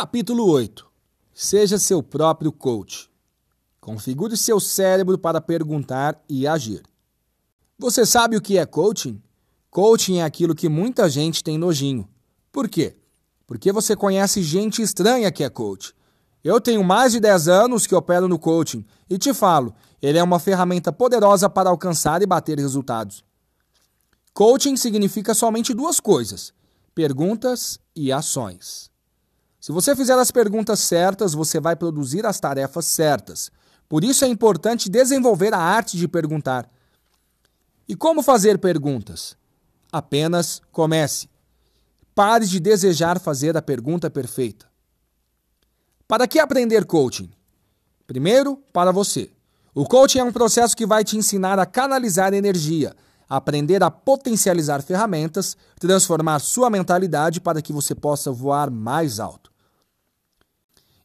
Capítulo 8 Seja seu próprio coach. Configure seu cérebro para perguntar e agir. Você sabe o que é coaching? Coaching é aquilo que muita gente tem nojinho. Por quê? Porque você conhece gente estranha que é coach. Eu tenho mais de 10 anos que opero no coaching e te falo, ele é uma ferramenta poderosa para alcançar e bater resultados. Coaching significa somente duas coisas: perguntas e ações. Se você fizer as perguntas certas, você vai produzir as tarefas certas. Por isso é importante desenvolver a arte de perguntar. E como fazer perguntas? Apenas comece. Pare de desejar fazer a pergunta perfeita. Para que aprender coaching? Primeiro, para você. O coaching é um processo que vai te ensinar a canalizar energia, aprender a potencializar ferramentas, transformar sua mentalidade para que você possa voar mais alto.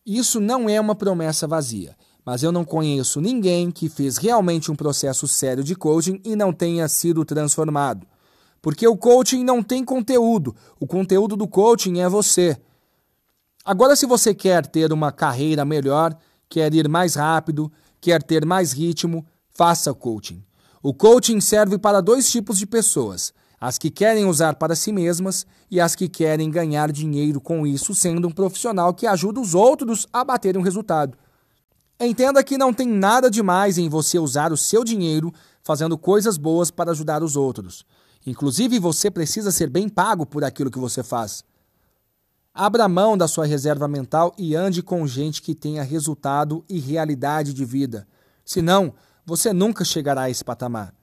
Isso não é uma promessa vazia mas eu não conheço ninguém que fez realmente um processo sério de coaching e não tenha sido transformado. Porque o coaching não tem conteúdo, o conteúdo do coaching é você. Agora, se você quer ter uma carreira melhor, quer ir mais rápido, quer ter mais ritmo, faça coaching. O coaching serve para dois tipos de pessoas: as que querem usar para si mesmas e as que querem ganhar dinheiro com isso, sendo um profissional que ajuda os outros a bater um resultado. Entenda que não tem nada demais em você usar o seu dinheiro fazendo coisas boas para ajudar os outros. Inclusive, você precisa ser bem pago por aquilo que você faz. Abra mão da sua reserva mental e ande com gente que tenha resultado e realidade de vida. Senão, você nunca chegará a esse patamar.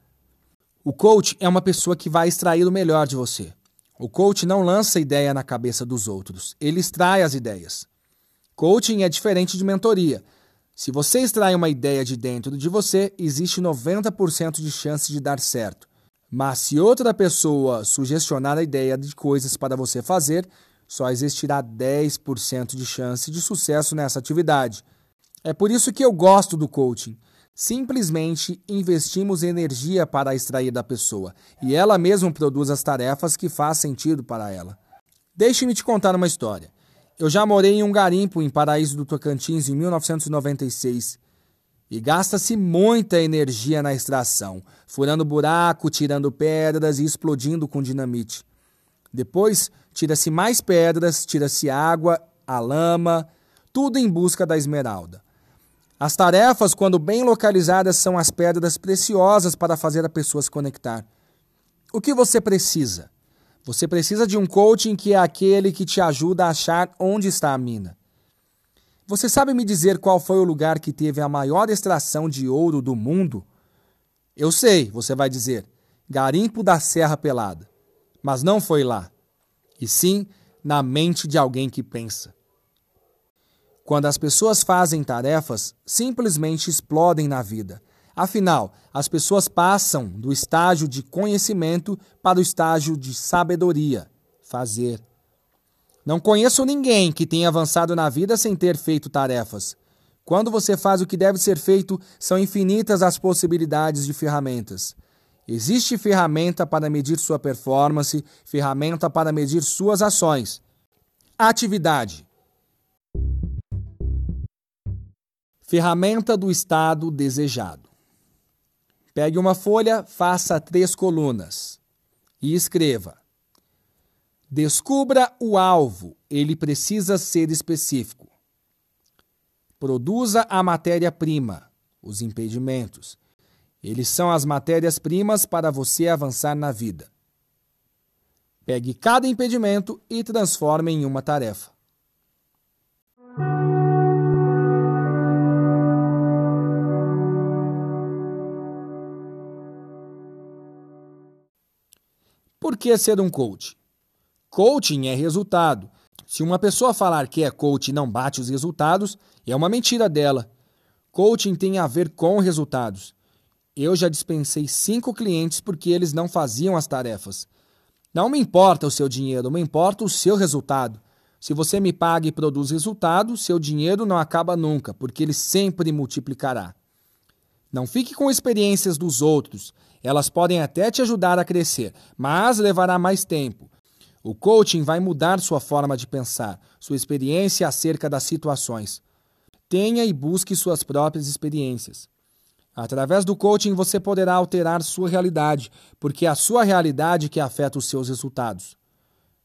O coach é uma pessoa que vai extrair o melhor de você. O coach não lança ideia na cabeça dos outros, ele extrai as ideias. Coaching é diferente de mentoria. Se você extrai uma ideia de dentro de você, existe 90% de chance de dar certo. Mas se outra pessoa sugestionar a ideia de coisas para você fazer, só existirá 10% de chance de sucesso nessa atividade. É por isso que eu gosto do coaching. Simplesmente investimos energia para extrair da pessoa e ela mesma produz as tarefas que faz sentido para ela. Deixe-me te contar uma história. Eu já morei em um garimpo em Paraíso do Tocantins em 1996 e gasta-se muita energia na extração, furando buraco, tirando pedras e explodindo com dinamite. Depois, tira-se mais pedras, tira-se água, a lama, tudo em busca da esmeralda. As tarefas, quando bem localizadas, são as pedras preciosas para fazer a pessoa se conectar. O que você precisa? Você precisa de um coaching que é aquele que te ajuda a achar onde está a mina. Você sabe me dizer qual foi o lugar que teve a maior extração de ouro do mundo? Eu sei, você vai dizer, Garimpo da Serra Pelada. Mas não foi lá. E sim na mente de alguém que pensa. Quando as pessoas fazem tarefas, simplesmente explodem na vida Afinal, as pessoas passam do estágio de conhecimento para o estágio de sabedoria, fazer. Não conheço ninguém que tenha avançado na vida sem ter feito tarefas. Quando você faz o que deve ser feito, são infinitas as possibilidades de ferramentas. Existe ferramenta para medir sua performance, ferramenta para medir suas ações. Atividade. Ferramenta do estado desejado. Pegue uma folha, faça três colunas e escreva: Descubra o alvo, ele precisa ser específico. Produza a matéria-prima, os impedimentos. Eles são as matérias-primas para você avançar na vida. Pegue cada impedimento e transforme em uma tarefa. Por que ser um coach? Coaching é resultado. Se uma pessoa falar que é coach e não bate os resultados, é uma mentira dela. Coaching tem a ver com resultados. Eu já dispensei cinco clientes porque eles não faziam as tarefas. Não me importa o seu dinheiro, me importa o seu resultado. Se você me paga e produz resultado, seu dinheiro não acaba nunca, porque ele sempre multiplicará. Não fique com experiências dos outros. Elas podem até te ajudar a crescer, mas levará mais tempo. O coaching vai mudar sua forma de pensar, sua experiência acerca das situações. Tenha e busque suas próprias experiências. Através do coaching você poderá alterar sua realidade, porque é a sua realidade que afeta os seus resultados.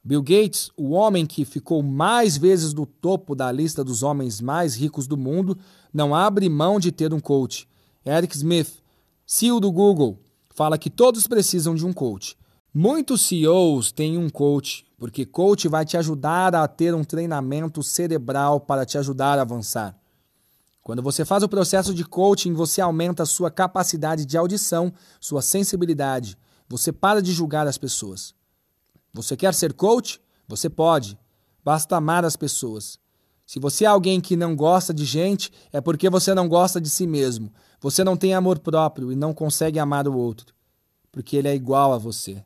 Bill Gates, o homem que ficou mais vezes no topo da lista dos homens mais ricos do mundo, não abre mão de ter um coach. Eric Smith, CEO do Google, fala que todos precisam de um coach. Muitos CEOs têm um coach, porque coach vai te ajudar a ter um treinamento cerebral para te ajudar a avançar. Quando você faz o processo de coaching, você aumenta a sua capacidade de audição, sua sensibilidade. Você para de julgar as pessoas. Você quer ser coach? Você pode. Basta amar as pessoas. Se você é alguém que não gosta de gente, é porque você não gosta de si mesmo. Você não tem amor próprio e não consegue amar o outro, porque ele é igual a você.